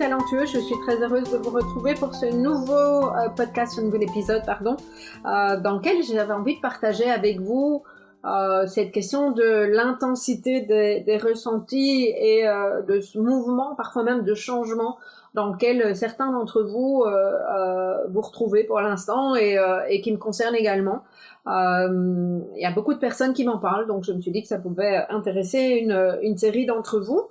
Talentueux. Je suis très heureuse de vous retrouver pour ce nouveau euh, podcast, ce nouvel épisode, pardon, euh, dans lequel j'avais envie de partager avec vous euh, cette question de l'intensité des, ressentis et de ce mouvement, parfois même de changement dans lequel certains d'entre vous vous retrouvez pour l'instant et, qui me concerne également. Il y a beaucoup de personnes qui m'en parlent, donc je me suis dit que ça pouvait intéresser une série d'entre vous.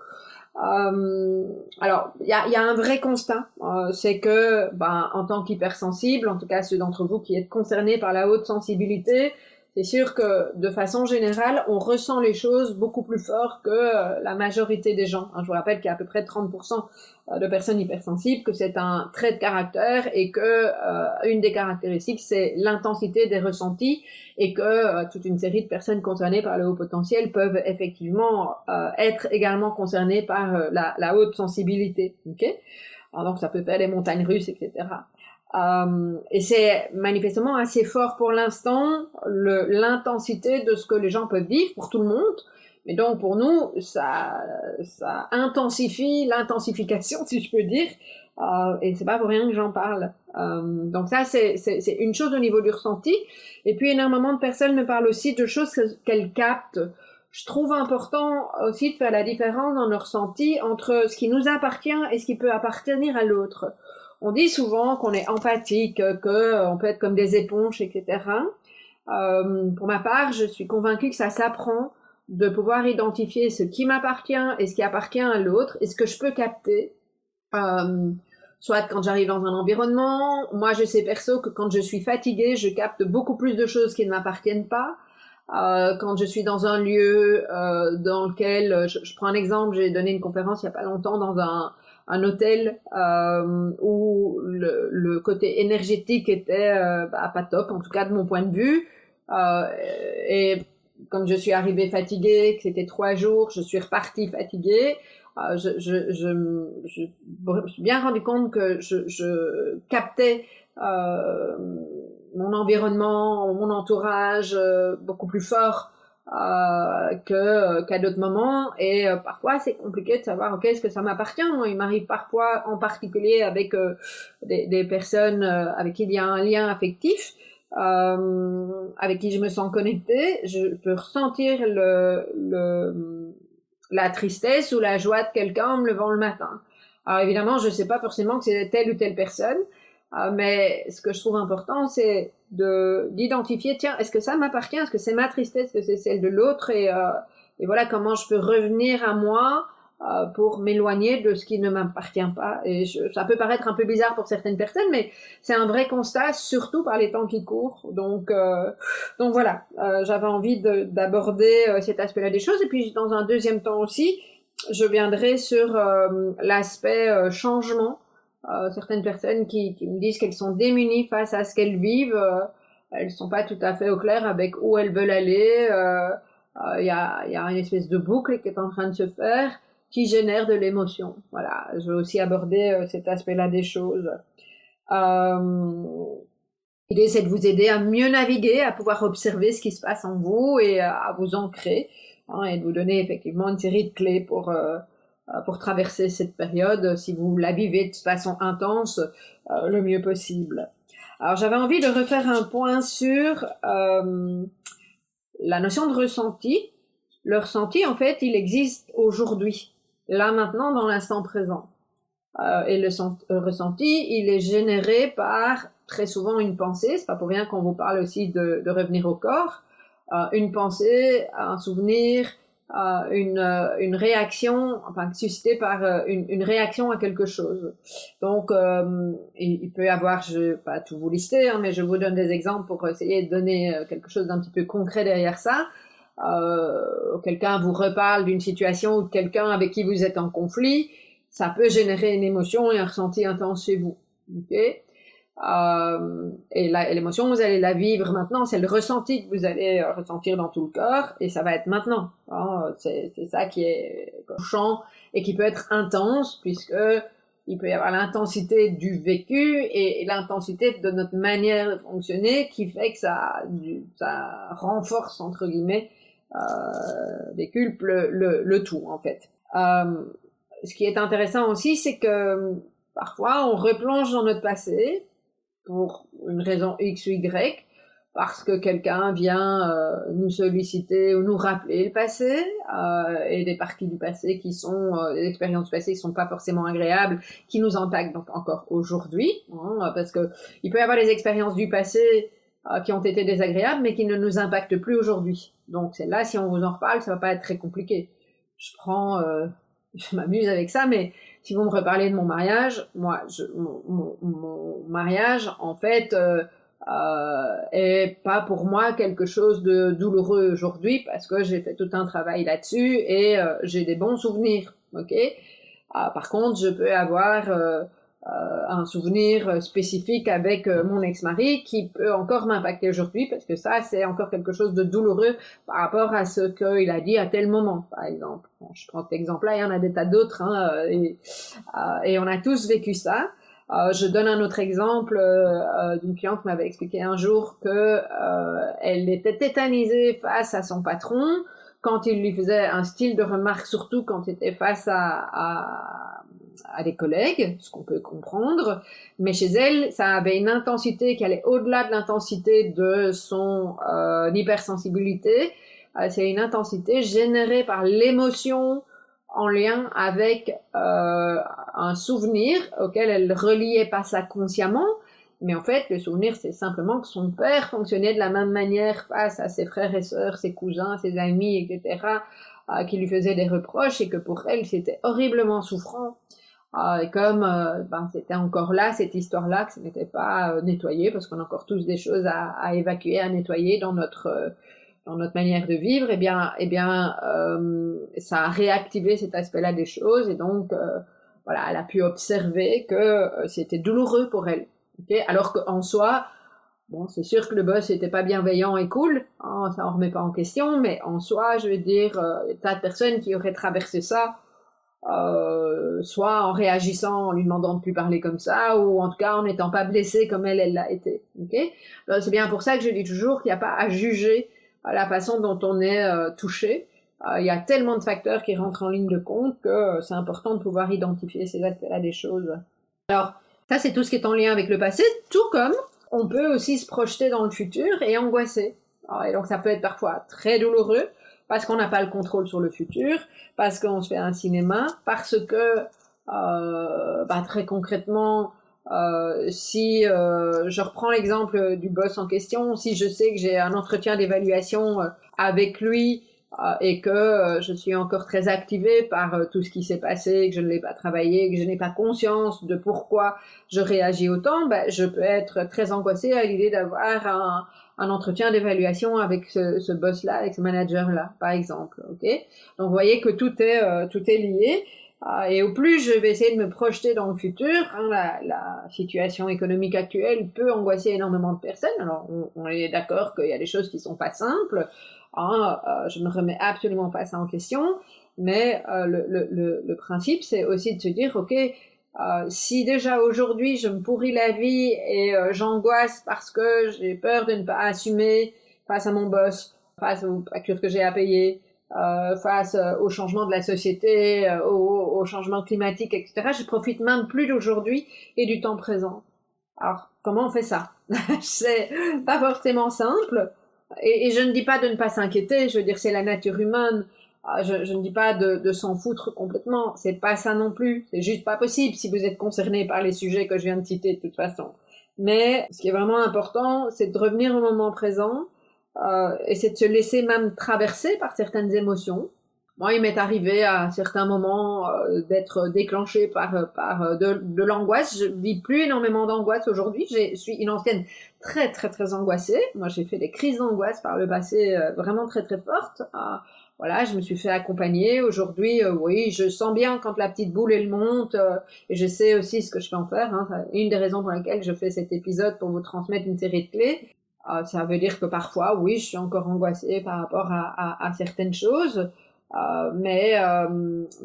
Euh, alors, il y a, un vrai constat, euh, c'est que, ben, en tant qu'hypersensible, en tout cas ceux d'entre vous qui êtes concernés par la haute sensibilité, c'est sûr que de façon générale, on ressent les choses beaucoup plus fort que euh, la majorité des gens. Hein, je vous rappelle qu'il y a à peu près 30% euh, de personnes hypersensibles, que c'est un trait de caractère et que euh, une des caractéristiques, c'est l'intensité des ressentis et que toute une série de personnes concernées par le haut potentiel peuvent effectivement être également concernées par la, la, haute sensibilité. Okay Alors, donc ça peut faire les montagnes russes, etc. Euh, et c'est manifestement assez fort pour l'instant l'intensité de ce que les gens peuvent vivre pour tout le monde. Mais donc pour nous, ça, ça intensifie l'intensification, si je peux dire. Euh, et c'est pas pour rien que j'en parle. Euh, donc ça, c'est une chose au niveau du ressenti. Et puis énormément de personnes me parlent aussi de choses qu'elles captent. Je trouve important aussi de faire la différence dans le ressenti entre ce qui nous appartient et ce qui peut appartenir à l'autre. On dit souvent qu'on est empathique, que on peut être comme des éponges, etc. Euh, pour ma part, je suis convaincue que ça s'apprend de pouvoir identifier ce qui m'appartient et ce qui appartient à l'autre et ce que je peux capter. Euh, soit quand j'arrive dans un environnement, moi je sais perso que quand je suis fatiguée, je capte beaucoup plus de choses qui ne m'appartiennent pas. Euh, quand je suis dans un lieu euh, dans lequel, je, je, prends un exemple, j'ai donné une conférence il y a pas longtemps dans un un hôtel euh, où le, côté énergétique était euh, bah, pas top, en tout cas de mon point de vue. Euh, et comme je suis arrivée fatiguée, que c'était trois jours, je suis repartie fatiguée. Euh, je, je, me suis bien rendu compte que je, captais mon environnement, mon entourage beaucoup plus fort euh, que euh, qu'à d'autres moments. Et euh, parfois c'est compliqué de savoir ok est-ce que ça m'appartient il m'arrive parfois en particulier avec des, des, personnes avec qui il y a un lien affectif avec qui je me sens connectée. Je peux ressentir le, le la tristesse ou la joie de quelqu'un en me levant le matin. Alors évidemment je sais pas forcément que c'est telle ou telle personne mais ce que je trouve important c'est de d'identifier tiens est-ce que ça m'appartient? Est-ce que c'est ma tristesse? Est-ce que c'est celle de l'autre? Et, euh, et voilà comment je peux revenir à moi euh, pour m'éloigner de ce qui ne m'appartient pas. Et ça peut paraître un peu bizarre pour certaines personnes mais c'est un vrai constat surtout par les temps qui courent. Donc euh, donc voilà. Euh, j'avais envie d'aborder euh, cet aspect-là des choses. Et puis dans un deuxième temps aussi je viendrai sur l'aspect changement euh, certaines personnes qui, qui me disent qu'elles sont démunies face à ce qu'elles vivent, euh, elles sont pas tout à fait au clair avec où elles veulent aller. Euh, il y, a, y, a, une espèce de boucle qui est en train de se faire qui génère de l'émotion. Voilà, je vais aussi aborder cet aspect-là des choses. L'idée, c'est de vous aider à mieux naviguer, à pouvoir observer ce qui se passe en vous et à vous ancrer, hein, et de vous donner effectivement une série de clés pour euh, pour traverser cette période, si vous la vivez de façon intense, euh, le mieux possible. Alors j'avais envie de refaire un point sur euh, la notion de ressenti. Le ressenti, en fait, il existe aujourd'hui, là maintenant, dans l'instant présent. et le, ressenti, il est généré par très souvent une pensée. C'est pas pour rien qu'on vous parle aussi de revenir au corps. une pensée, un souvenir, euh, une, euh, une réaction, enfin suscitée par euh, une, une, réaction à quelque chose. Donc, il, peut y avoir, je vais pas tout vous lister, hein, mais je vous donne des exemples pour essayer de donner quelque chose d'un petit peu concret derrière ça. Euh, quelqu'un vous reparle d'une situation ou de quelqu'un avec qui vous êtes en conflit, ça peut générer une émotion et un ressenti intense chez vous. Okay euh, et l'émotion, vous allez la vivre maintenant, c'est le ressenti que vous allez euh, ressentir dans tout le corps, et ça va être maintenant. Hein, c'est ça qui est touchant et qui peut être intense, puisque il peut y avoir l'intensité du vécu et, l'intensité de notre manière de fonctionner qui fait que ça, renforce, entre guillemets, euh, déculpe le, tout, en fait. Euh, ce qui est intéressant aussi, c'est que parfois on replonge dans notre passé, pour une raison X ou Y, parce que quelqu'un vient euh, nous solliciter ou nous rappeler le passé euh, et des parties du passé qui sont euh, des expériences du passé qui sont pas forcément agréables, qui nous impactent donc encore aujourd'hui, hein, parce que il peut y avoir des expériences du passé qui ont été désagréables, mais qui ne nous impactent plus aujourd'hui. Donc c'est là, si on vous en reparle, ça va pas être très compliqué. Je prends, je m'amuse avec ça, mais si vous me reparlez de mon mariage, moi, je, mon, mon, mariage, en fait, euh, euh, est pas pour moi quelque chose de douloureux aujourd'hui parce que j'ai fait tout un travail là-dessus et euh, j'ai des bons souvenirs. Ok? Ah, par contre, je peux avoir euh, un souvenir spécifique avec euh, mon ex-mari qui peut encore m'impacter aujourd'hui parce que ça c'est encore quelque chose de douloureux par rapport à ce qu'il a dit à tel moment par exemple. Je prends cet exemple-là, il y en a des tas d'autres hein, euh, et, et, on a tous vécu ça. je donne un autre exemple d'une cliente qui m'avait expliqué un jour que elle était tétanisée face à son patron quand il lui faisait un style de remarque, surtout quand il était face à, à, à des collègues, ce qu'on peut comprendre, mais chez elle, ça avait une intensité qui allait au-delà de l'intensité de son euh, hypersensibilité. Euh, c'est une intensité générée par l'émotion en lien avec euh, un souvenir auquel elle reliait pas ça consciemment, mais en fait, le souvenir, c'est simplement que son père fonctionnait de la même manière face à ses frères et sœurs, ses cousins, ses amis, etc., qui lui faisaient des reproches et que pour elle, c'était horriblement souffrant. Euh, et comme euh, ben, c'était encore là, cette histoire-là, que ce n'était pas euh, nettoyé, parce qu'on a encore tous des choses à, évacuer, à nettoyer dans notre euh, dans notre manière de vivre, et eh bien, eh bien, ça a réactivé cet aspect-là des choses, et donc voilà, elle a pu observer que c'était douloureux pour elle. Okay Alors qu'en soi, bon, c'est sûr que le boss n'était pas bienveillant et cool, hein, ça en remet pas en question, mais en soi, je veux dire, euh, tas de personnes qui auraient traversé ça, soit en réagissant, en lui demandant de plus parler comme ça, ou en tout cas en n'étant pas blessée comme elle, elle l'a été. Okay c'est bien pour ça que je dis toujours qu'il n'y a pas à juger la façon dont on est euh, touché. Euh, il y a tellement de facteurs qui rentrent en ligne de compte que c'est important de pouvoir identifier ces aspects-là des choses. Alors, ça, c'est tout ce qui est en lien avec le passé, tout comme on peut aussi se projeter dans le futur et angoisser. et donc, ça peut être parfois très douloureux parce qu'on n'a pas le contrôle sur le futur, parce qu'on se fait un cinéma, parce que, euh, bah, très concrètement, euh, si euh, je reprends l'exemple du boss en question, si je sais que j'ai un entretien d'évaluation euh, avec lui euh, et que euh, je suis encore très activée par tout ce qui s'est passé, que je ne l'ai pas travaillé, que je n'ai pas conscience de pourquoi je réagis autant, ben, je peux être très angoissée à l'idée d'avoir un, un, entretien d'évaluation avec ce, boss-là, avec ce manager-là, par exemple. Ok? Donc, vous voyez que tout est tout est lié. Et au plus je vais essayer de me projeter dans le futur, hein, la, situation économique actuelle peut angoisser énormément de personnes. Alors on, est d'accord qu'il y a des choses qui sont pas simples, Hein, euh, je ne remets absolument pas ça en question, mais euh, le, principe, c'est aussi de se dire, OK, euh, si déjà aujourd'hui je me pourris la vie et j'angoisse parce que j'ai peur de ne pas assumer face à mon boss, face aux factures que j'ai à payer, euh, face au changement de la société, au, changement climatique, etc. Je profite même plus d'aujourd'hui et du temps présent. Alors, comment on fait ça? C'est pas forcément simple, et, je ne dis pas de ne pas s'inquiéter, je veux dire, c'est la nature humaine je, je, ne dis pas de, s'en foutre complètement, c'est pas ça non plus, c'est juste pas possible si vous êtes concerné par les sujets que je viens de citer de toute façon. Mais ce qui est vraiment important, c'est de revenir au moment présent euh, et c'est de se laisser même traverser par certaines émotions. Moi, il m'est arrivé à certains moments euh, d'être déclenché par, par de, de l'angoisse. Je vis plus énormément d'angoisse aujourd'hui. Je suis une ancienne très très très angoissée. Moi, j'ai fait des crises d'angoisse par le passé euh, vraiment très très fortes. Euh, voilà, je me suis fait accompagner. Aujourd'hui, euh, oui, je sens bien quand la petite boule elle monte, euh, et je sais aussi ce que je peux en faire. Hein. Une des raisons pour lesquelles je fais cet épisode pour vous transmettre une série de clés. Euh, ça veut dire que parfois, oui, je suis encore angoissée par rapport à, à, à certaines choses, mais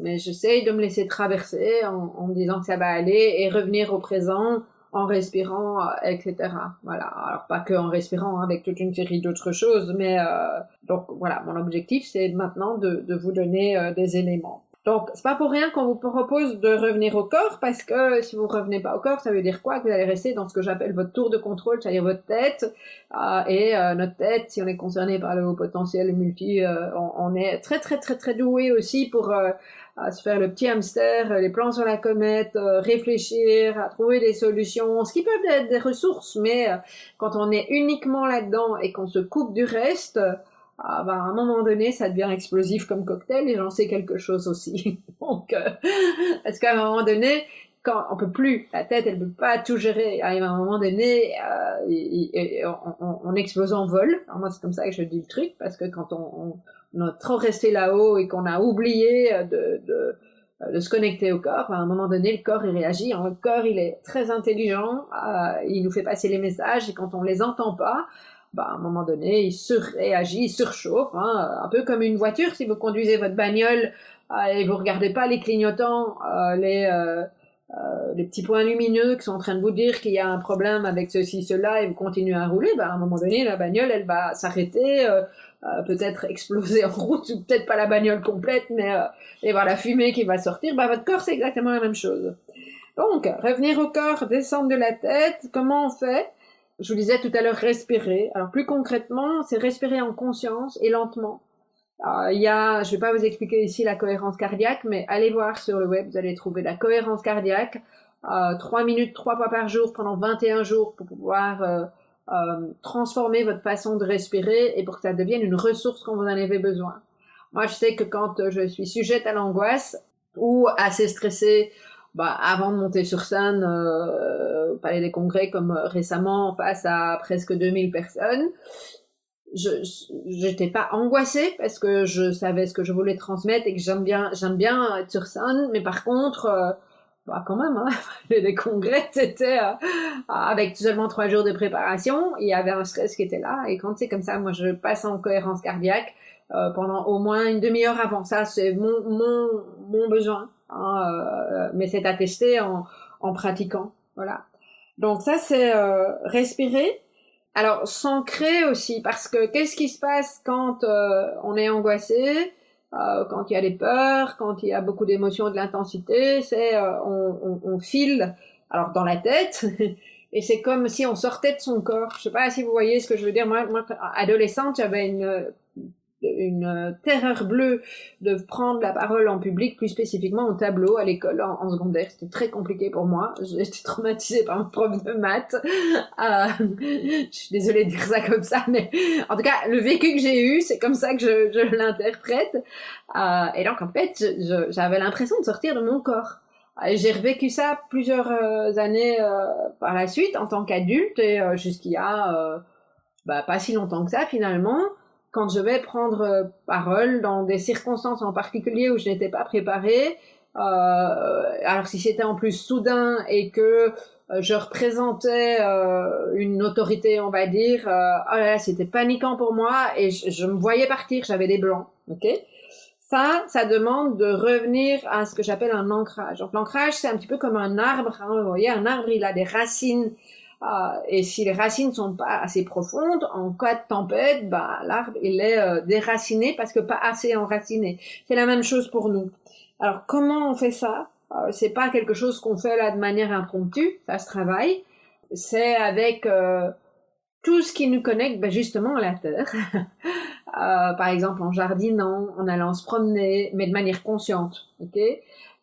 mais j'essaye de me laisser traverser en, en me disant que ça va aller et revenir au présent en respirant, euh, etc. Voilà. Alors pas que en respirant, hein, avec toute une série d'autres choses, mais euh, donc voilà, mon objectif c'est maintenant de, de, vous donner euh, des éléments. Donc c'est pas pour rien qu'on vous propose de revenir au corps, parce que si vous revenez pas au corps, ça veut dire quoi? Que vous allez rester dans ce que j'appelle votre tour de contrôle, c'est-à-dire votre tête. Euh, et euh, notre tête, si on est concerné par le potentiel multi, on, on, est très très très très doué aussi pour à se faire le petit hamster, euh, les plans sur la comète, euh, réfléchir, à trouver des solutions, ce qui peuvent être des ressources, mais euh, quand on est uniquement là-dedans et qu'on se coupe du reste, ah, bah, à un moment donné, ça devient explosif comme cocktail et j'en sais quelque chose aussi. Donc, parce qu'à un moment donné, quand on peut plus, la tête, elle peut pas tout gérer. À un moment donné, euh, on, on, explose en vol. Alors moi, c'est comme ça que je dis le truc, parce que quand on, on a trop resté là-haut et qu'on a oublié euh, de, de, euh, de, se connecter au corps, à un moment donné, le corps, il réagit. Le corps, il est très intelligent, euh, il nous fait passer les messages et quand on les entend pas, bah, à un moment donné, il surréagit, il surchauffe, hein, un peu comme une voiture. Si vous conduisez votre bagnole et vous regardez pas les clignotants, les, euh, les petits points lumineux qui sont en train de vous dire qu'il y a un problème avec ceci, cela, et vous continuez à rouler, bah, à un moment donné, la bagnole, elle va s'arrêter, euh, peut-être exploser en route, ou peut-être pas la bagnole complète, mais euh, et voir la fumée qui va sortir, bah votre corps c'est exactement la même chose. Donc, revenir au corps, descendre de la tête, comment on fait? Je vous disais tout à l'heure, respirer. Alors plus concrètement, c'est respirer en conscience et lentement. Euh, il y a, je vais pas vous expliquer ici la cohérence cardiaque, mais allez voir sur le web, vous allez trouver la cohérence cardiaque. Euh, 3 minutes, trois fois par jour pendant 21 jours pour pouvoir euh, euh, transformer votre façon de respirer et pour que ça devienne une ressource quand vous en avez besoin. Moi, je sais que quand je suis sujette à l'angoisse ou assez stressée, bah, avant de monter sur scène, au Palais des Congrès, comme récemment, face à presque 2000 personnes, je j'étais pas angoissée parce que je savais ce que je voulais transmettre et que j'aime bien j'aime bien être sur scène. Mais par contre euh, bah quand même, hein, les congrès, c'était euh, avec seulement trois jours de préparation, il y avait un stress qui était là, et quand c'est comme ça, moi je passe en cohérence cardiaque euh, pendant au moins une demi-heure avant. Ça, c'est mon, mon, mon besoin, hein, euh, mais c'est attesté en, en pratiquant, voilà. Donc ça c'est euh, respirer, alors s'ancrer aussi, parce que qu'est-ce qui se passe quand euh, on est angoissé euh, quand il y a des peurs, quand il y a beaucoup d'émotions, de l'intensité, c'est euh, on, on, on, file alors dans la tête et c'est comme si on sortait de son corps. Je sais pas si vous voyez ce que je veux dire. Moi, moi adolescente, j'avais une une euh, terreur bleue de prendre la parole en public, plus spécifiquement au tableau à l'école en, secondaire. C'était très compliqué pour moi. J'étais traumatisée par mon prof de maths. Euh, je suis désolée de dire ça comme ça, mais en tout cas, le vécu que j'ai eu, c'est comme ça que je, l'interprète. Euh, et donc, en fait, j'avais l'impression de sortir de mon corps. J'ai revécu ça plusieurs années par la suite en tant qu'adulte et jusqu'il y a bah, pas si longtemps que ça finalement quand je vais prendre euh, parole dans des circonstances en particulier où je n'étais pas préparée, euh, alors si c'était en plus soudain et que euh, je représentais une autorité, on va dire, oh là là, c'était paniquant pour moi et je, me voyais partir, j'avais des blancs, ok? Ça, ça demande de revenir à ce que j'appelle un ancrage. Donc l'ancrage, c'est un petit peu comme un arbre. Hein, vous voyez, un arbre, il a des racines et si les racines sont pas assez profondes, en cas de tempête, bah, l'arbre il est euh, déraciné parce que pas assez enraciné. C'est la même chose pour nous. Alors comment on fait ça? Euh, C'est pas quelque chose qu'on fait là de manière impromptue, ça se travaille. C'est avec tout ce qui nous connecte ben, justement à la terre. par exemple en jardinant, en allant se promener, mais de manière consciente, ok?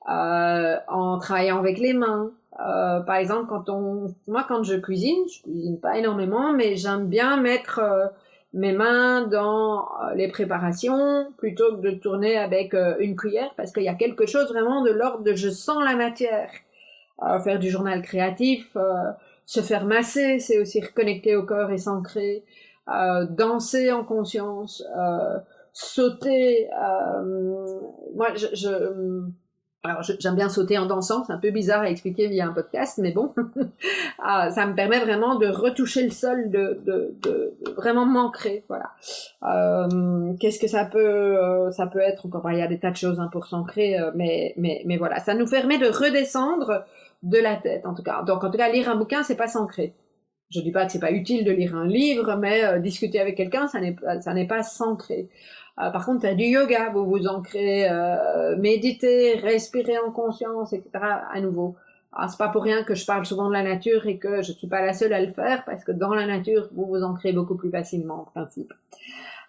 En travaillant avec les mains. Par exemple, quand on, moi, quand je cuisine, je cuisine pas énormément, mais j'aime bien mettre mes mains dans les préparations plutôt que de tourner avec une cuillère parce qu'il y a quelque chose vraiment de l'ordre de je sens la matière. faire du journal créatif, se faire masser, c'est aussi reconnecter au corps et s'ancrer, euh, danser en conscience, euh, sauter. Euh, moi, je, je alors j'aime bien sauter en dansant, c'est un peu bizarre à expliquer via un podcast, mais bon, ah, ça me permet vraiment de retoucher le sol, de, vraiment m'ancrer, voilà. Euh, Qu'est-ce que ça peut, euh, ça peut être encore, il y a des tas de choses hein, pour s'ancrer, euh, mais, mais, mais voilà, ça nous permet de redescendre de la tête, en tout cas. Donc en tout cas, lire un bouquin, c'est pas s'ancrer. Je dis pas que c'est pas utile de lire un livre, mais euh, discuter avec quelqu'un, ça n'est ça n'est pas s'ancrer. Euh, par contre, as du yoga, vous vous ancrez, euh, méditer, respirer en conscience, etc. À nouveau. Ah, c'est pas pour rien que je parle souvent de la nature et que je suis pas la seule à le faire parce que dans la nature, vous vous ancrez beaucoup plus facilement en principe.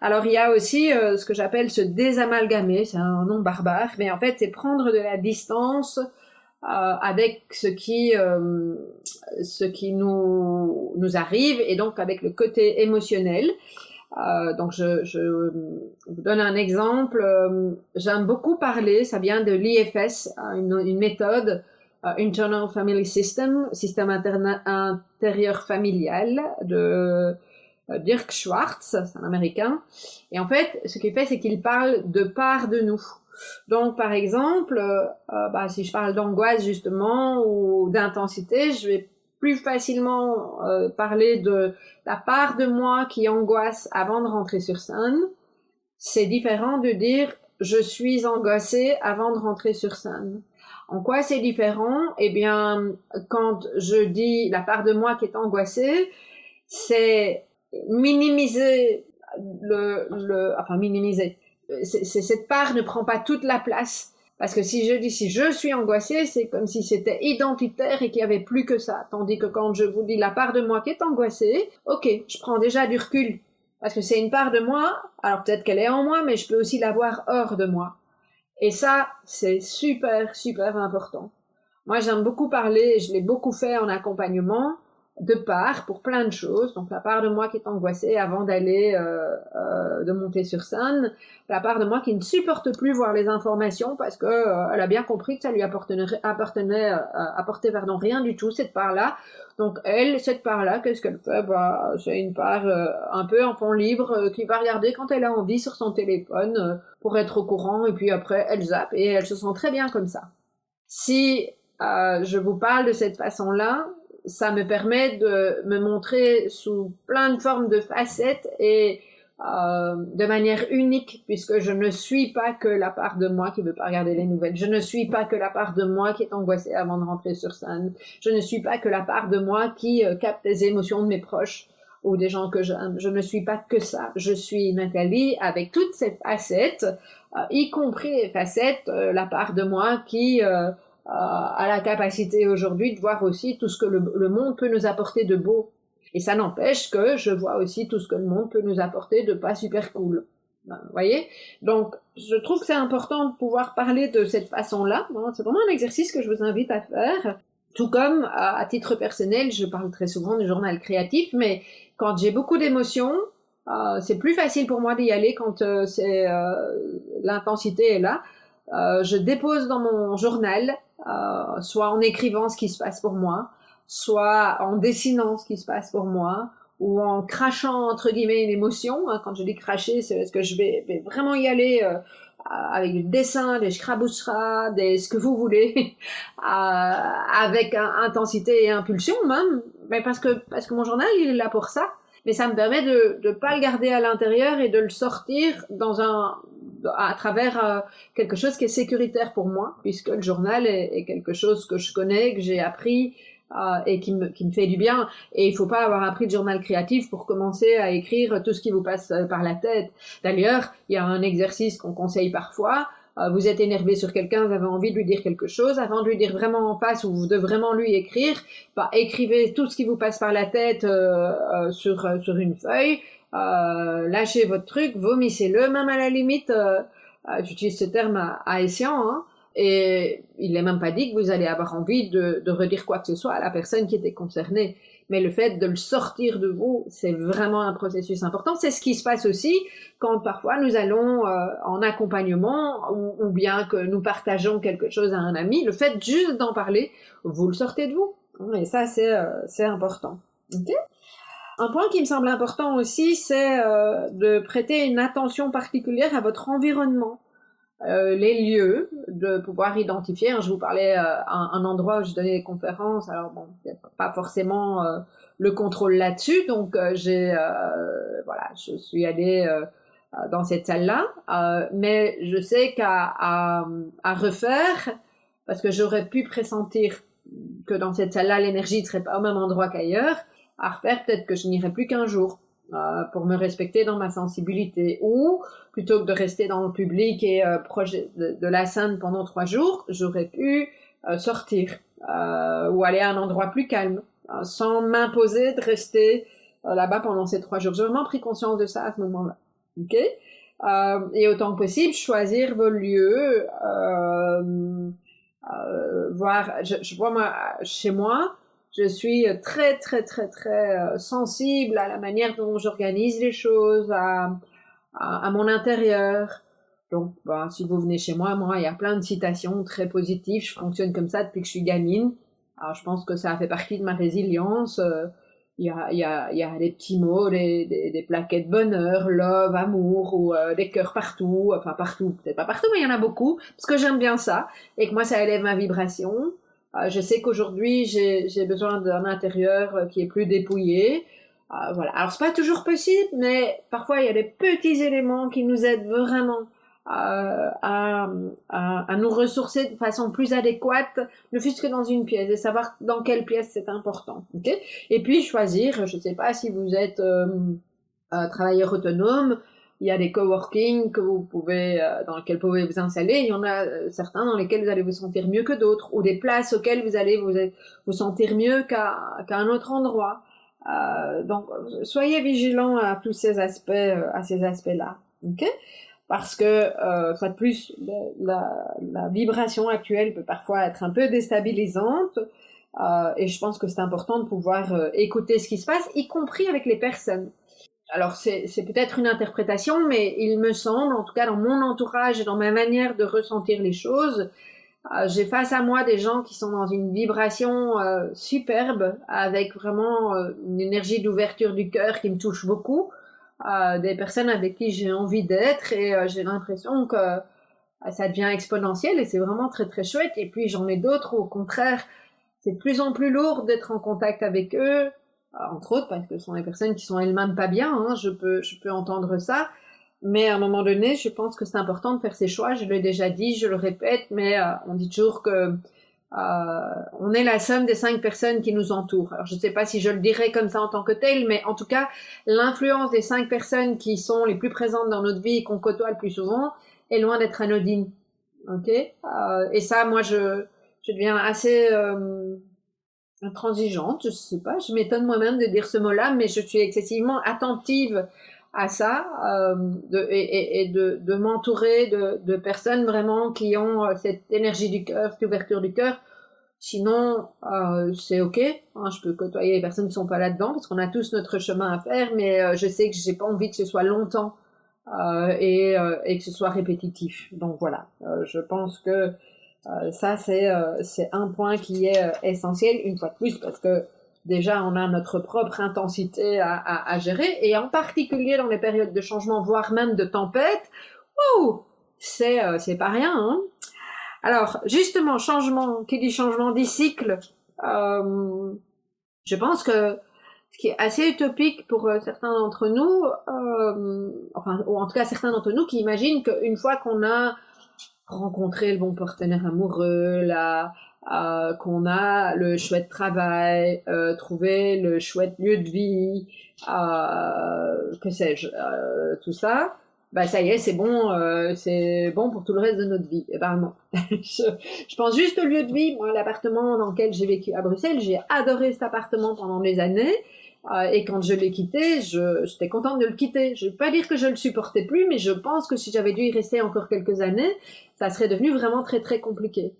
Alors il y a aussi euh, ce que j'appelle se désamalgamer, c'est un nom barbare, mais en fait c'est prendre de la distance avec ce qui euh, ce qui nous nous arrive et donc avec le côté émotionnel. Euh, donc je, je, vous donne un exemple. Euh, j'aime beaucoup parler, ça vient de l'IFS, une, une, méthode, euh, Internal Family System, système intérieur familial de Dirk Schwartz, c'est un Américain. Et en fait, ce qu'il fait, c'est qu'il parle de part de nous. Donc, par exemple, bah, si je parle d'angoisse justement ou d'intensité, je vais plus facilement euh, parler de la part de moi qui angoisse avant de rentrer sur scène. C'est différent de dire je suis angoissée avant de rentrer sur scène. En quoi c'est différent? Eh bien, quand je dis la part de moi qui est angoissée, c'est minimiser le, le, enfin minimiser. C'est cette part ne prend pas toute la place parce que si je dis si je suis angoissée, c'est comme si c'était identitaire et qu'il n'y avait plus que ça. Tandis que quand je vous dis la part de moi qui est angoissée, ok, je prends déjà du recul. Parce que c'est une part de moi, alors peut-être qu'elle est en moi, mais je peux aussi l'avoir hors de moi. Et ça, c'est super, super important. Moi, j'aime beaucoup parler, je l'ai beaucoup fait en accompagnement, de part pour plein de choses. Donc la part de moi qui est angoissée avant d'aller euh, euh, de monter sur scène, la part de moi qui ne supporte plus voir les informations parce que euh, elle a bien compris que ça lui appartenait, appartenait euh, apportait pardon rien du tout cette part-là. Donc elle, cette part-là, qu'est-ce qu'elle fait? Bah, c'est une part euh, un peu en fond libre qui va regarder quand elle a envie sur son téléphone pour être au courant et puis après elle zappe et elle se sent très bien comme ça. Si je vous parle de cette façon-là, ça me permet de me montrer sous plein de formes de facettes et euh, de manière unique, puisque je ne suis pas que la part de moi qui veut pas regarder les nouvelles. Je ne suis pas que la part de moi qui est angoissée avant de rentrer sur scène. Je ne suis pas que la part de moi qui euh, capte les émotions de mes proches ou des gens que j'aime. Je ne suis pas que ça. Je suis Nathalie avec toutes ces facettes, euh, y compris les facettes, euh, la part de moi qui à la capacité aujourd'hui de voir aussi tout ce que le, monde peut nous apporter de beau. Et ça n'empêche que je vois aussi tout ce que le monde peut nous apporter de pas super cool. Ben, vous voyez? Donc, je trouve que c'est important de pouvoir parler de cette façon-là. C'est vraiment un exercice que je vous invite à faire. Tout comme, à, titre personnel, je parle très souvent du journal créatif, mais quand j'ai beaucoup d'émotions, euh, c'est plus facile pour moi d'y aller quand euh, c'est euh, l'intensité est là. Euh, je dépose dans mon journal euh, soit en écrivant ce qui se passe pour moi, soit en dessinant ce qui se passe pour moi, ou en crachant entre guillemets une émotion. Hein, quand je dis cracher, c'est parce que je vais, vraiment y aller euh, avec du dessin, des scrabousseras, des ce que vous voulez, euh, avec intensité et impulsion même, mais parce que parce que mon journal il est là pour ça. Mais ça me permet de ne pas le garder à l'intérieur et de le sortir dans un à travers euh, quelque chose qui est sécuritaire pour moi, puisque le journal est, quelque chose que je connais, que j'ai appris euh, et qui me, qui me fait du bien. Et il faut pas avoir appris de journal créatif pour commencer à écrire tout ce qui vous passe euh, par la tête. D'ailleurs, il y a un exercice qu'on conseille parfois. Vous êtes énervé sur quelqu'un, vous avez envie de lui dire quelque chose, avant de lui dire vraiment en face ou de vraiment lui écrire, bah, écrivez tout ce qui vous passe par la tête sur, sur une feuille, euh, lâchez votre truc, vomissez-le, même à la limite, euh, euh, j'utilise ce terme à, à hein, et il n'est même pas dit que vous allez avoir envie de, de redire quoi que ce soit à la personne qui était concernée mais le fait de le sortir de vous, c'est vraiment un processus important. C'est ce qui se passe aussi quand parfois nous allons euh, en accompagnement ou, bien que nous partageons quelque chose à un ami. Le fait juste d'en parler, vous le sortez de vous. Et ça, c'est euh, important. un point qui me semble important aussi, c'est euh, de prêter une attention particulière à votre environnement. Euh, les lieux, de pouvoir identifier. Hein, je vous parlais euh, un, endroit où je donnais des conférences. Alors bon, pas forcément euh, le contrôle là-dessus, donc euh, j'ai voilà, je suis allée dans cette salle-là, mais je sais qu'à refaire, parce que j'aurais pu pressentir que dans cette salle-là l'énergie ne serait pas au même endroit qu'ailleurs, à refaire peut-être que je n'irai plus qu'un jour. Euh, pour me respecter dans ma sensibilité. Ou plutôt que de rester dans le public et euh, proche de, la scène pendant trois jours, j'aurais pu euh, sortir ou aller à un endroit plus calme, sans m'imposer de rester là-bas pendant ces trois jours. J'ai vraiment pris conscience de ça à ce moment-là. Ok? Et autant que possible, choisir vos lieux, voir. Je, je vois moi chez moi je suis très, très, très, très euh, sensible à la manière dont j'organise les choses, à, à, mon intérieur. Donc, bah, si vous venez chez moi, moi, il y a plein de citations très positives. Je fonctionne comme ça depuis que je suis gamine. Alors, je pense que ça a fait partie de ma résilience. Euh, il y a, il y a, il y a des petits mots, des, des, des plaquettes bonheur, love, amour, ou euh, des cœurs partout. Enfin, partout, peut-être pas partout, mais il y en a beaucoup. Parce que j'aime bien ça. Et que moi, ça élève ma vibration. Euh, je sais qu'aujourd'hui, j'ai besoin d'un intérieur euh, qui est plus dépouillé. Euh, voilà. Alors, c'est pas toujours possible, mais parfois, il y a des petits éléments qui nous aident vraiment à, à, à, nous ressourcer de façon plus adéquate, ne fût-ce que dans une pièce, et savoir dans quelle pièce c'est important. Okay et puis, choisir, je sais pas si vous êtes travailleur autonome, il y a des coworking euh, dans lesquels vous pouvez vous installer. Il y en a euh, certains dans lesquels vous allez vous sentir mieux que d'autres, ou des places auxquelles vous allez vous, vous sentir mieux qu'à qu'à un autre endroit. Euh, donc, soyez vigilants à tous ces aspects, à ces aspects-là, ok? Parce que, fois de plus, la, vibration actuelle peut parfois être un peu déstabilisante. Et je pense que c'est important de pouvoir écouter ce qui se passe, y compris avec les personnes alors c'est peut-être une interprétation, mais il me semble, en tout cas dans mon entourage et dans ma manière de ressentir les choses, euh, j'ai face à moi des gens qui sont dans une vibration euh, superbe, avec vraiment euh, une énergie d'ouverture du cœur qui me touche beaucoup, des personnes avec qui j'ai envie d'être et j'ai l'impression que ça devient exponentiel et c'est vraiment très très chouette. Et puis j'en ai d'autres, au contraire, c'est de plus en plus lourd d'être en contact avec eux, euh, entre autres parce que ce sont des personnes qui sont elles-mêmes pas bien, hein, je, peux, je peux entendre ça, mais à un moment donné, je pense que c'est important de faire ses choix, je l'ai déjà dit, je le répète, mais euh, on dit toujours que euh, on est la somme des cinq personnes qui nous entourent. Alors je ne sais pas si je le dirais comme ça en tant que tel, mais en tout cas, l'influence des cinq personnes qui sont les plus présentes dans notre vie et qu'on côtoie le plus souvent est loin d'être anodine. Ok? Euh, Et ça, moi, je, je deviens assez euh, intransigeante, je sais pas, je m'étonne moi-même de dire ce mot-là, mais je suis excessivement attentive à ça euh, et, de, de m'entourer de, de, personnes vraiment qui ont euh, cette énergie du cœur, cette ouverture du cœur. Sinon, euh, c'est ok. Hein, je peux côtoyer les personnes qui sont pas là-dedans parce qu'on a tous notre chemin à faire, mais je sais que j'ai pas envie que ce soit longtemps et, que ce soit répétitif. Donc voilà, je pense que euh, ça, euh, c'est un point qui est euh, essentiel, une fois de plus, parce que déjà, on a notre propre intensité à, gérer, et en particulier dans les périodes de changement, voire même de tempête, c'est pas rien. Hein Alors, justement, changement, qui dit changement dit cycle, je pense que ce qui est assez utopique pour certains d'entre nous, enfin, ou en tout cas certains d'entre nous qui imaginent qu'une fois qu'on a rencontrer le bon partenaire amoureux, là, euh, qu'on a le chouette travail, euh, trouver le chouette lieu de vie, euh, que sais-je, euh, tout ça, bah ça y est, c'est bon, euh, c'est bon pour tout le reste de notre vie. Et je, je, pense juste au lieu de vie. Moi, l'appartement dans lequel j'ai vécu à Bruxelles, j'ai adoré cet appartement pendant des années. Euh, et quand je l'ai quitté, j'étais contente de le quitter. Je ne veux pas dire que je le supportais plus, mais je pense que si j'avais dû y rester encore quelques années, ça serait devenu vraiment très très compliqué.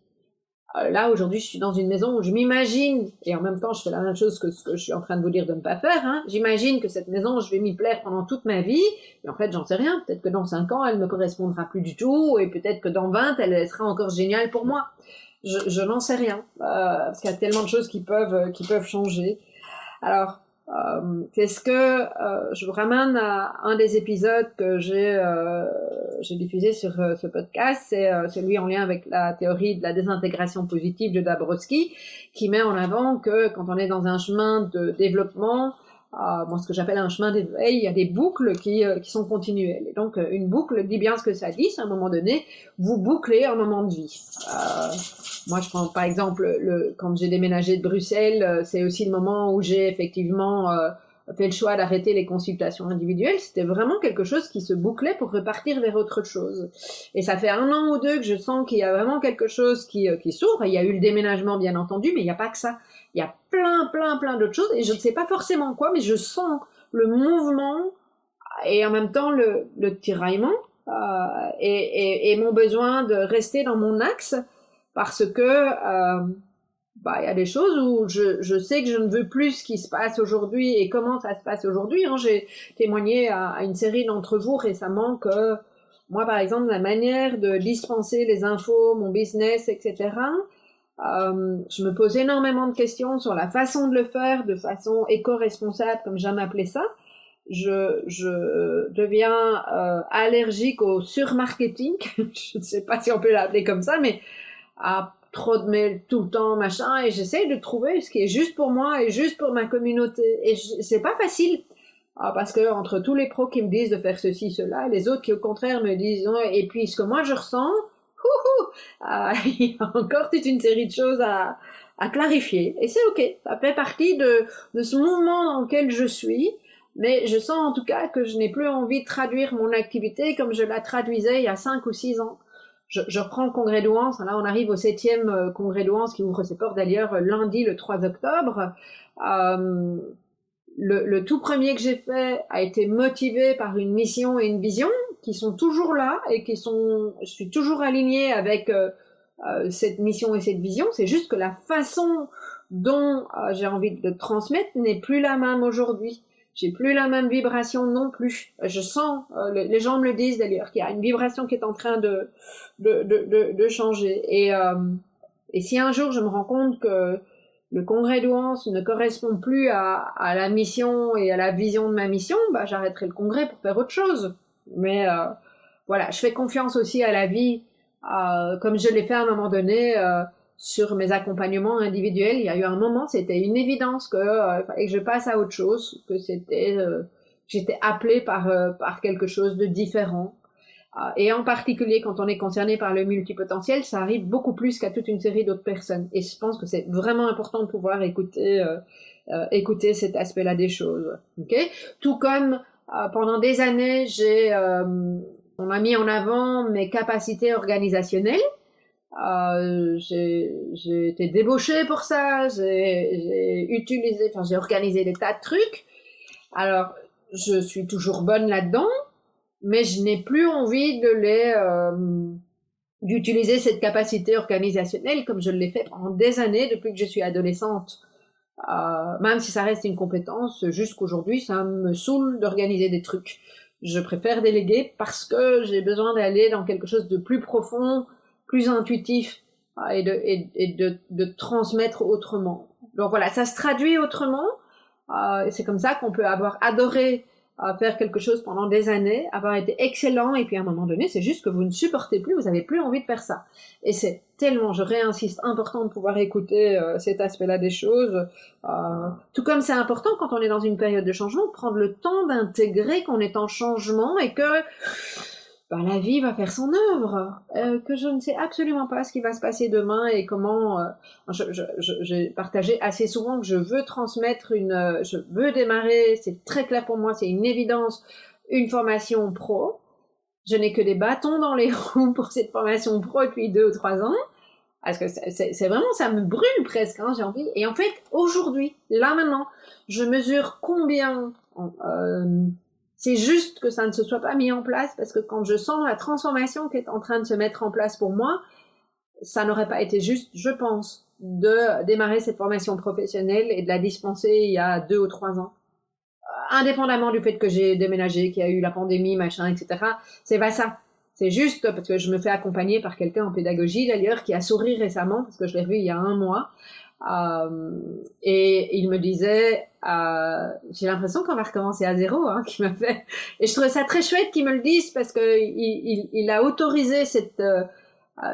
Euh, là, aujourd'hui, je suis dans une maison où je m'imagine, et en même temps, je fais la même chose que ce que je suis en train de vous dire de ne pas faire, hein, j'imagine que cette maison, je vais m'y plaire pendant toute ma vie, et en fait, j'en sais rien. Peut-être que dans 5 ans, elle ne me correspondra plus du tout, et peut-être que dans 20, elle sera encore géniale pour moi. Je, je n'en sais rien, euh, parce qu'il y a tellement de choses qui peuvent, qui peuvent changer. Alors, euh, Qu'est-ce que euh, je vous ramène à un des épisodes que j'ai euh, diffusé sur euh, ce podcast, c'est euh, celui en lien avec la théorie de la désintégration positive de Dabrowski, qui met en avant que quand on est dans un chemin de développement, bon, ce que j'appelle un chemin d'éveil, il y a des boucles qui, qui sont continuelles. Et donc, une boucle dit bien ce que ça dit, c'est à un moment donné, vous bouclez un moment de vie. Moi, je prends par exemple le, quand j'ai déménagé de Bruxelles, euh, c'est aussi le moment où j'ai effectivement euh, fait le choix d'arrêter les consultations individuelles. C'était vraiment quelque chose qui se bouclait pour repartir vers autre chose. Et ça fait un an ou deux que je sens qu'il y a vraiment quelque chose qui, euh, qui s'ouvre. Il y a eu le déménagement, bien entendu, mais il n'y a pas que ça. Il y a plein, plein, plein d'autres choses. Et je ne sais pas forcément quoi, mais je sens le mouvement et en même temps le, le tiraillement euh, et, et, et, mon besoin de rester dans mon axe parce que euh, bah il y a des choses où je, je sais que je ne veux plus ce qui se passe aujourd'hui et comment ça se passe aujourd'hui. Hein. J'ai témoigné à, à, une série d'entre vous récemment que moi par exemple la manière de dispenser les infos, mon business, etc. Euh, je me pose énormément de questions sur la façon de le faire de façon éco-responsable, comme j'aime appeler ça. Je, je deviens euh, allergique au surmarketing. je ne sais pas si on peut l'appeler comme ça, mais à trop de mails tout le temps, machin, et j'essaye de trouver ce qui est juste pour moi et juste pour ma communauté. Et c'est pas facile. Ah, parce que entre tous les pros qui me disent de faire ceci, cela, les autres qui au contraire me disent et puis ce que moi je ressens, ah, il y a encore toute une série de choses à, à clarifier. Et c'est ok, ça fait partie de, de ce mouvement dans lequel je suis. Mais je sens en tout cas que je n'ai plus envie de traduire mon activité comme je la traduisais il y a cinq ou six ans je, reprends le congrès d'Ouance. Là, on arrive au septième euh, congrès d'Ouance qui ouvre ses portes d'ailleurs lundi, le 3 octobre. Euh, le, tout premier que j'ai fait a été motivé par une mission et une vision qui sont toujours là et qui sont, je suis toujours alignée avec euh, euh cette mission et cette vision. C'est juste que la façon dont euh, j'ai envie de le transmettre n'est plus la même aujourd'hui j'ai plus la même vibration non plus. Je sens, euh, les gens me le disent d'ailleurs, qu'il y a une vibration qui est en train de, de, de, de, changer. Et, euh, et si un jour je me rends compte que le congrès d'Ouance ne correspond plus à, à, la mission et à la vision de ma mission, bah, j'arrêterai le congrès pour faire autre chose. Mais euh, voilà, je fais confiance aussi à la vie, euh, comme je l'ai fait à un moment donné. Sur mes accompagnements individuels, il y a eu un moment, c'était une évidence que euh, que je passe à autre chose, que c'était euh, j'étais appelée par euh, par quelque chose de différent. Et en particulier quand on est concerné par le multipotentiel, ça arrive beaucoup plus qu'à toute une série d'autres personnes. Et je pense que c'est vraiment important de pouvoir écouter écouter cet aspect-là des choses. Ok? Tout comme pendant des années, j'ai on m'a mis en avant mes capacités organisationnelles euh, j'ai été débauchée pour ça, j'ai utilisé, enfin j'ai organisé des tas de trucs. Alors, je suis toujours bonne là-dedans, mais je n'ai plus envie de les euh, d'utiliser cette capacité organisationnelle comme je l'ai fait pendant des années depuis que je suis adolescente. Euh, même si ça reste une compétence, jusqu'aujourd'hui, ça me saoule d'organiser des trucs. Je préfère déléguer parce que j'ai besoin d'aller dans quelque chose de plus profond, plus intuitif euh, et, de, et, de, transmettre autrement. Donc voilà, ça se traduit autrement. Euh, c'est comme ça qu'on peut avoir adoré euh, faire quelque chose pendant des années, avoir été excellent, et puis à un moment donné, c'est juste que vous ne supportez plus, vous n'avez plus envie de faire ça. Et c'est tellement, je réinsiste, important de pouvoir écouter euh, cet aspect-là des choses. Tout comme c'est important quand on est dans une période de changement, prendre le temps d'intégrer qu'on est en changement et que la vie va faire son œuvre, euh, que je ne sais absolument pas ce qui va se passer demain et comment. Euh, j'ai partagé assez souvent que je veux transmettre une, euh, je veux démarrer, c'est très clair pour moi, c'est une évidence, une formation pro. je n'ai que des bâtons dans les roues pour cette formation pro depuis deux ou trois ans. Parce que c'est vraiment, ça me brûle presque, hein, j'ai envie. Et en fait, aujourd'hui, là maintenant, je mesure combien c'est juste que ça ne se soit pas mis en place parce que quand je sens la transformation qui est en train de se mettre en place pour moi, ça n'aurait pas été juste, je pense, de démarrer cette formation professionnelle et de la dispenser il y a deux ou trois ans. Euh, indépendamment du fait que j'ai déménagé, qu'il y a eu la pandémie, machin, etc. C'est pas ça. C'est juste parce que je me fais accompagner par quelqu'un en pédagogie d'ailleurs qui a souri récemment parce que je l'ai revu il y a un mois. Euh, et il me disait, euh, j'ai l'impression qu'on va recommencer à zéro, hein, qui m'a fait. Et je trouvais ça très chouette qu'il me le dise parce que il, a autorisé cette euh,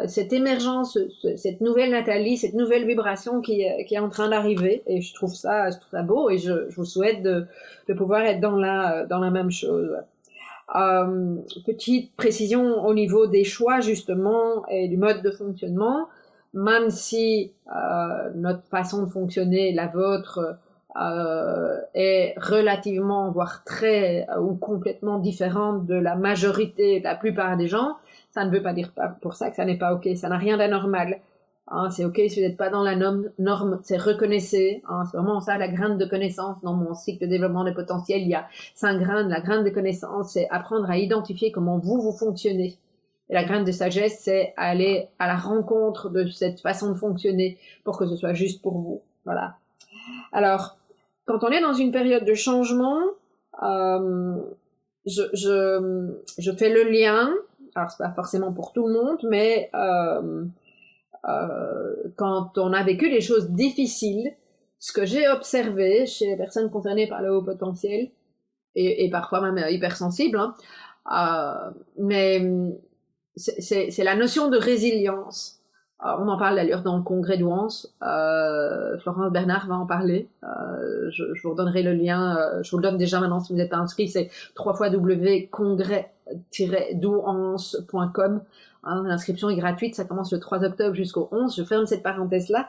cette émergence, cette nouvelle Nathalie, cette nouvelle vibration qui, est en train d'arriver. Et je trouve ça, je trouve ça beau et je, vous souhaite de, de pouvoir être dans la, dans la même chose. Petite précision au niveau des choix justement et du mode de fonctionnement, même si euh, notre façon de fonctionner, la vôtre, euh, est relativement, voire très ou complètement différente de la majorité, de la plupart des gens, ça ne veut pas dire pour ça que ça n'est pas ok. Ça n'a rien d'anormal. Hein, c'est ok si vous n'êtes pas dans la norme, norme c'est reconnaissez. Hein, c'est vraiment ça la graine de connaissance. Dans mon cycle de développement des potentiels, il y a cinq graines. La graine de connaissance, c'est apprendre à identifier comment vous, vous fonctionnez. Et la graine de sagesse, c'est aller à la rencontre de cette façon de fonctionner pour que ce soit juste pour vous. Voilà. Alors, quand on est dans une période de changement, euh, je, fais le lien. Alors, c'est pas forcément pour tout le monde, mais euh, euh, quand on a vécu des choses difficiles, ce que j'ai observé chez les personnes concernées par le haut potentiel, et, parfois même hypersensibles, hein, mais c'est la notion de résilience. Euh, on en parle d'ailleurs dans le congrès d'Ouance. Euh, Florence Bernard va en parler. Euh, je, vous donnerai le lien. Je vous le donne déjà maintenant si vous n'êtes pas inscrit. C'est www.congrès-douance.com. Hein, L'inscription est gratuite, ça commence le 3 octobre jusqu'au 11. Je ferme cette parenthèse-là.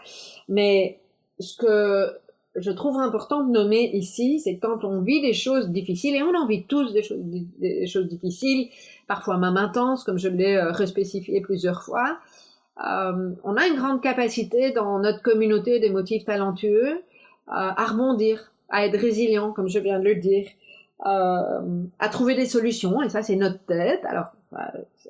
Mais ce que je trouve important de nommer ici, c'est quand on vit des choses difficiles, et on en vit tous des choses, des choses difficiles, parfois même intenses, comme je l'ai euh, respécifié plusieurs fois, euh, on a une grande capacité dans notre communauté des motifs talentueux euh, à rebondir, à être résilient, comme je viens de le dire, euh, à trouver des solutions, et ça c'est notre tête. Alors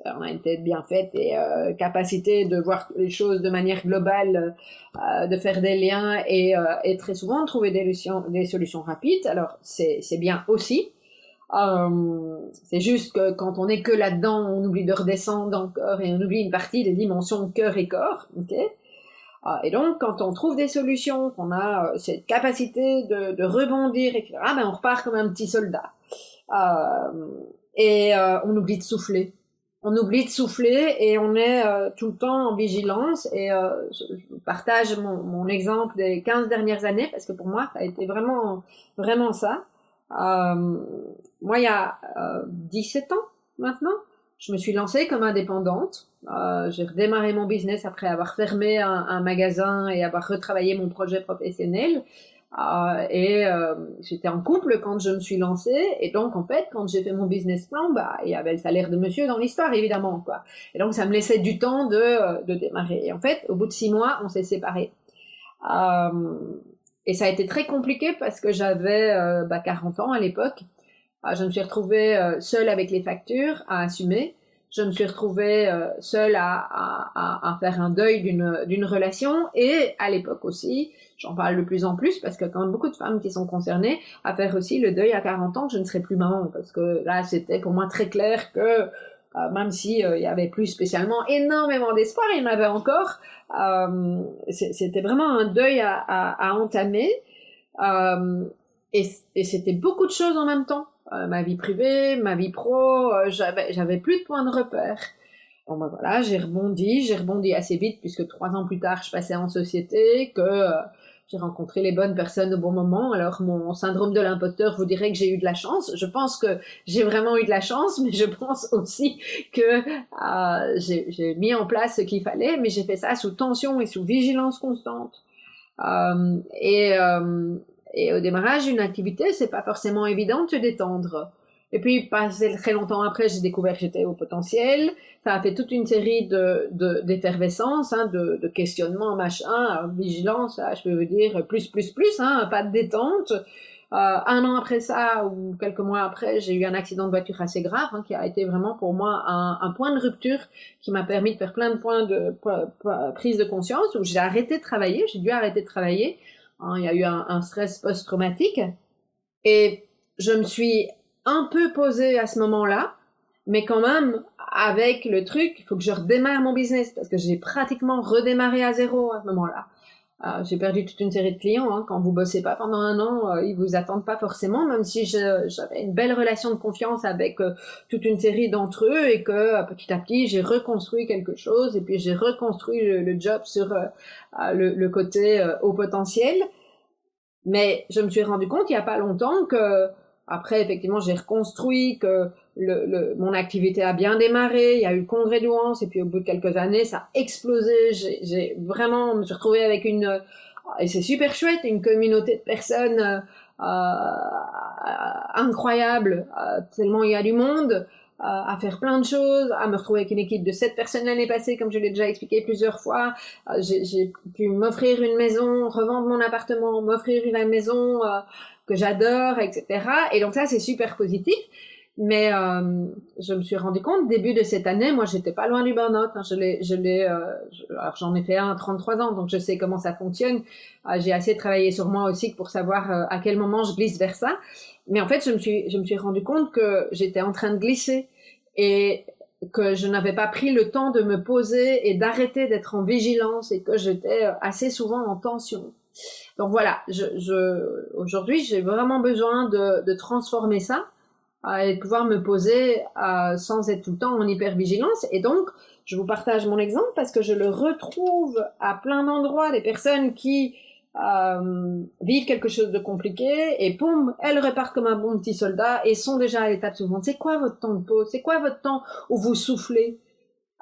on a une tête bien faite et euh, capacité de voir les choses de manière globale, euh, de faire des liens et, euh, et, très souvent trouver des solutions, des solutions rapides. Alors c'est bien aussi. Euh, c'est juste que quand on est que là-dedans, on oublie de redescendre encore et on oublie une partie des dimensions cœur et corps. ok? Et donc, quand on trouve des solutions, qu'on a cette capacité de, de rebondir, etc., ben on repart comme un petit soldat. Euh, et euh, on oublie de souffler. On oublie de souffler et on est euh, tout le temps en vigilance. Et euh, je partage mon, mon, exemple des 15 dernières années parce que pour moi, ça a été vraiment, vraiment ça. moi, il y a 17 ans maintenant, je me suis lancée comme indépendante. J'ai redémarré mon business après avoir fermé un, un magasin et avoir retravaillé mon projet professionnel. Euh, et euh, j'étais en couple quand je me suis lancée. Et donc en fait quand j'ai fait mon business plan bah il y avait le salaire de monsieur dans l'histoire évidemment quoi. Et donc ça me laissait du temps de, euh, de démarrer. Et en fait au bout de six mois on s'est séparés. Euh, et ça a été très compliqué parce que j'avais bah, 40 ans à l'époque. Je me suis retrouvée seule avec les factures à assumer je me suis retrouvée seule à, à, à, faire un deuil d'une relation et à l'époque aussi j'en parle de plus en plus parce que quand beaucoup de femmes qui sont concernées à faire aussi le deuil à 40 ans, je ne serai plus maman parce que là c'était pour moi très clair que euh, même si euh, il y avait plus spécialement énormément d'espoir, il y en avait encore. Euh, c'était vraiment un deuil à, à, à entamer euh, et, et c'était beaucoup de choses en même temps. Euh, ma vie privée, ma vie pro, j'avais j'avais plus de points de repère. Bon ben voilà, j'ai rebondi, j'ai rebondi assez vite puisque trois ans plus tard je passais en société, que j'ai rencontré les bonnes personnes au bon moment. Alors mon syndrome de l'imposteur vous dirait que j'ai eu de la chance. Je pense que j'ai vraiment eu de la chance, mais je pense aussi que euh, j'ai mis en place ce qu'il fallait, mais j'ai fait ça sous tension et sous vigilance constante. Euh, et, euh, et au démarrage d'une activité, c'est pas forcément évident de se détendre. Et puis, pas très longtemps après, j'ai découvert que j'étais au potentiel. Ça a fait toute une série de, d'éfervescence, hein, de, de questionnements, machin, vigilance, je peux vous dire, plus, plus, plus, hein, pas de détente. Euh, un an après ça, ou quelques mois après, j'ai eu un accident de voiture assez grave, hein, qui a été vraiment pour moi un, un point de rupture, qui m'a permis de faire plein de points de prise de conscience, où j'ai arrêté de travailler, j'ai dû arrêter de travailler. Hein, il y a eu un, un stress post-traumatique. Et je me suis un peu posé à ce moment-là, mais quand même avec le truc, il faut que je redémarre mon business parce que j'ai pratiquement redémarré à zéro à ce moment-là. Euh, j'ai perdu toute une série de clients. Hein. Quand vous bossez pas pendant un an, euh, ils vous attendent pas forcément, même si j'avais une belle relation de confiance avec euh, toute une série d'entre eux et que euh, petit à petit j'ai reconstruit quelque chose et puis j'ai reconstruit le, job sur le, le, côté au potentiel. Mais je me suis rendu compte il y a pas longtemps que après, effectivement, j'ai reconstruit que mon activité a bien démarré. Il y a eu le congrès d'Ouance et puis au bout de quelques années, ça a explosé. J'ai vraiment, je me suis retrouvée avec une, et c'est super chouette, une communauté de personnes euh, euh incroyable, euh, tellement il y a du monde euh, à faire plein de choses, à me retrouver avec une équipe de sept personnes l'année passée, comme je l'ai déjà expliqué plusieurs fois. J'ai pu m'offrir une maison, revendre mon appartement, m'offrir une maison que j'adore, etc. Et donc ça, c'est super positif. Mais euh, je me suis rendu compte début de cette année, moi j'étais pas loin du burn-out. Hein. Je l'ai, je l'ai, euh, alors j'en ai fait un à 33 ans, donc je sais comment ça fonctionne. Euh, j'ai assez travaillé sur moi aussi pour savoir euh, à quel moment je glisse vers ça. Mais en fait, je me suis, je me suis rendu compte que j'étais en train de glisser et que je n'avais pas pris le temps de me poser et d'arrêter d'être en vigilance et que j'étais assez souvent en tension. Donc voilà, je, je aujourd'hui j'ai vraiment besoin de, de transformer ça euh, et de pouvoir me poser euh, sans être tout le temps en hypervigilance. Et donc, je vous partage mon exemple parce que je le retrouve à plein d'endroits, des personnes qui euh, vivent quelque chose de compliqué et poum, elles repartent comme un bon petit soldat et sont déjà à l'étape suivante. C'est quoi votre temps de pause? C'est quoi votre temps où vous soufflez?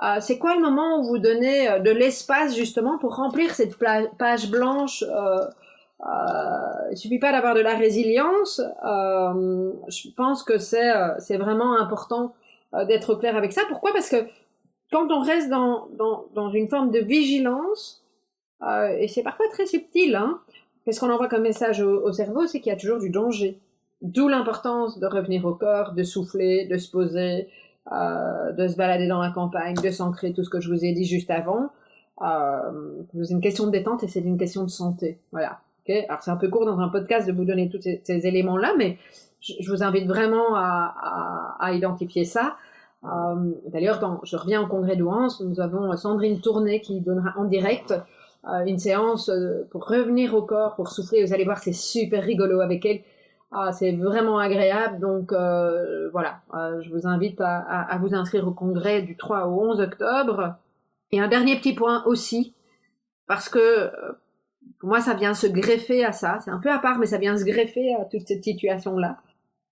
Euh, c'est quoi le moment où vous donnez euh, de l'espace justement pour remplir cette page blanche euh, euh, Il suffit pas d'avoir de la résilience. Euh, je pense que c'est c'est vraiment important d'être clair avec ça. Pourquoi? Parce que quand on reste dans, dans, dans une forme de vigilance, et c'est parfois très subtil, hein, qu'est-ce qu'on envoie comme message au, au cerveau C'est qu'il y a toujours du danger. D'où l'importance de revenir au corps, de souffler, de se poser, euh, de se balader dans la campagne, de s'ancrer, tout ce que je vous ai dit juste avant. Euh, c'est une question de détente et c'est une question de santé. Voilà. Alors c'est un peu court dans un podcast de vous donner tous ces, éléments-là, mais je, vous invite vraiment à, identifier ça. Euh, D'ailleurs, je reviens au congrès d'Ouance, nous avons Sandrine Tournée qui donnera en direct euh, une séance euh, pour revenir au corps, pour souffler. Vous allez voir, c'est super rigolo avec elle. Ah, c'est vraiment agréable. Donc voilà, je vous invite à, vous inscrire au congrès du 3 au 11 octobre. Et un dernier petit point aussi, parce que moi ça vient se greffer à ça. C'est un peu à part, mais ça vient se greffer à toute cette situation-là.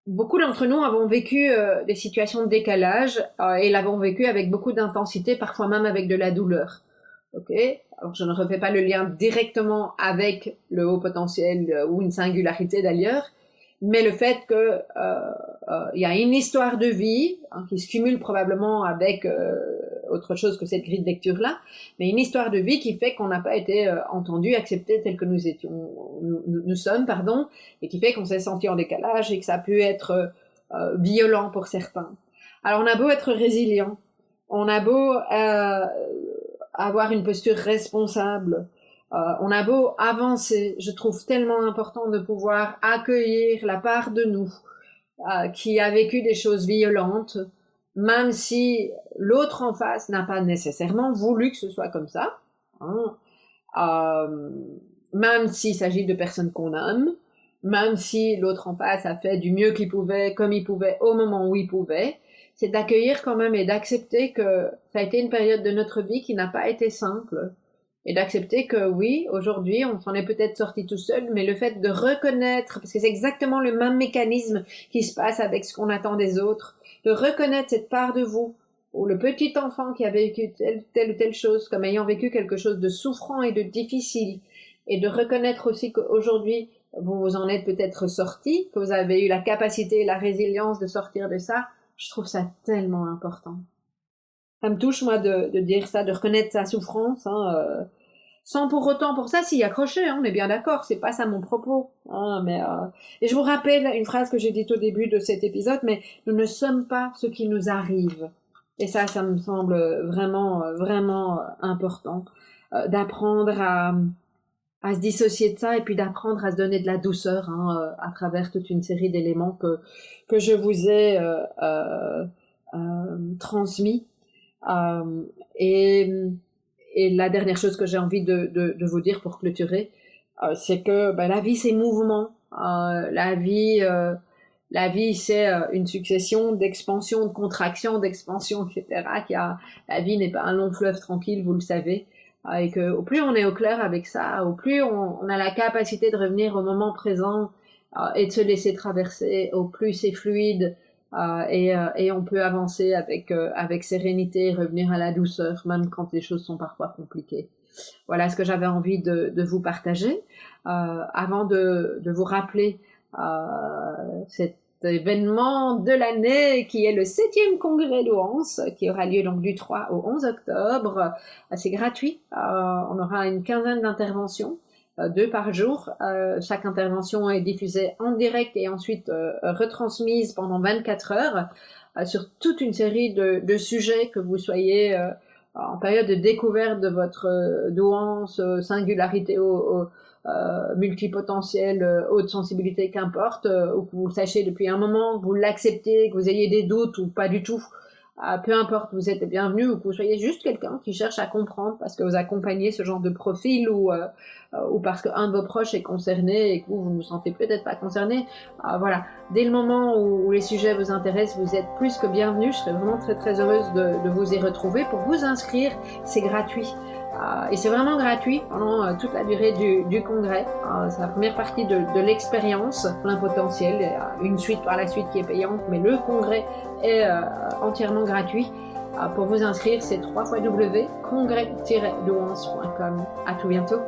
Beaucoup d'entre nous avons vécu euh, des situations de décalage euh, et l'avons vécu avec beaucoup d'intensité, parfois même avec de la douleur. Ok, alors je ne refais pas le lien directement avec le haut potentiel ou une singularité d'ailleurs, mais le fait que euh, euh, il y a une histoire de vie hein, qui se cumule probablement avec euh, autre chose que cette grille de lecture là, mais une histoire de vie qui fait qu'on n'a pas été euh, entendu, accepté tel que nous étions, nous, sommes, pardon, et qui fait qu'on s'est senti en décalage et que ça a pu être euh, violent pour certains. Alors on a beau être résilient, on a beau euh, avoir une posture responsable, euh, on a beau avancer, je trouve tellement important de pouvoir accueillir la part de nous euh, qui a vécu des choses violentes, même si l'autre en face n'a pas nécessairement voulu que ce soit comme ça, hein, euh, même s'il s'agit de personnes qu'on aime, même si l'autre en face a fait du mieux qu'il pouvait, comme il pouvait, au moment où il pouvait, c'est d'accueillir quand même et d'accepter que ça a été une période de notre vie qui n'a pas été simple, et d'accepter que oui, aujourd'hui, on s'en est peut-être sorti tout seul, mais le fait de reconnaître, parce que c'est exactement le même mécanisme qui se passe avec ce qu'on attend des autres, de reconnaître cette part de vous, ou le petit enfant qui a vécu telle, telle ou telle chose comme ayant vécu quelque chose de souffrant et de difficile, et de reconnaître aussi qu'aujourd'hui, vous vous en êtes peut-être sorti, que vous avez eu la capacité et la résilience de sortir de ça, je trouve ça tellement important. Ça me touche, moi, de, de dire ça, de reconnaître sa souffrance, hein, euh, sans pour autant pour ça s'y accrocher, hein, on est bien d'accord, c'est pas ça mon propos. Hein, mais, euh, Et je vous rappelle une phrase que j'ai dite au début de cet épisode, mais nous ne sommes pas ce qui nous arrive. Et ça, ça me semble vraiment, vraiment important, euh, d'apprendre à, à se dissocier de ça et puis d'apprendre à se donner de la douceur hein, euh, à travers toute une série d'éléments que que je vous ai euh, euh, euh transmis. Euh, et, et la dernière chose que j'ai envie de, vous dire pour clôturer, c'est que ben, la vie c'est mouvement. la vie la vie, c'est une succession d'expansion, de contraction, d'expansion, etc. La vie n'est pas un long fleuve tranquille, vous le savez et que au plus on est au clair avec ça, au plus on, on a la capacité de revenir au moment présent euh, et de se laisser traverser, au plus c'est fluide euh, et, euh, et, on peut avancer avec euh, avec sérénité, revenir à la douceur, même quand les choses sont parfois compliquées. Voilà ce que j'avais envie de, de, vous partager. avant de, de, vous rappeler cette événement de l'année qui est le septième congrès d'Ouance qui aura lieu donc du 3 au 11 octobre. C'est gratuit. Euh, on aura une quinzaine d'interventions, euh, deux par jour. Euh, chaque intervention est diffusée en direct et ensuite retransmise pendant 24 heures sur toute une série de, sujets que vous soyez en période de découverte de votre douance, singularité au, euh, multipotentiel, euh, haute sensibilité, qu'importe, euh, ou que vous le sachiez depuis un moment, que vous l'acceptez, que vous ayez des doutes ou pas du tout, peu importe, vous êtes bienvenu ou que vous soyez juste quelqu'un qui cherche à comprendre parce que vous accompagnez ce genre de profil ou, ou parce qu'un de vos proches est concerné et que vous, ne vous sentez peut-être pas concerné. voilà, dès le moment où, les sujets vous intéressent, vous êtes plus que bienvenu. Je serais vraiment très très heureuse de vous y retrouver. Pour vous inscrire, c'est gratuit. Euh, et c'est vraiment gratuit pendant euh, toute la durée du, congrès. Euh, c'est la première partie de, l'expérience, plein potentiel. Une suite par la suite qui est payante, mais le congrès est entièrement gratuit. pour vous inscrire, c'est www.congrès-douance.com. À tout bientôt.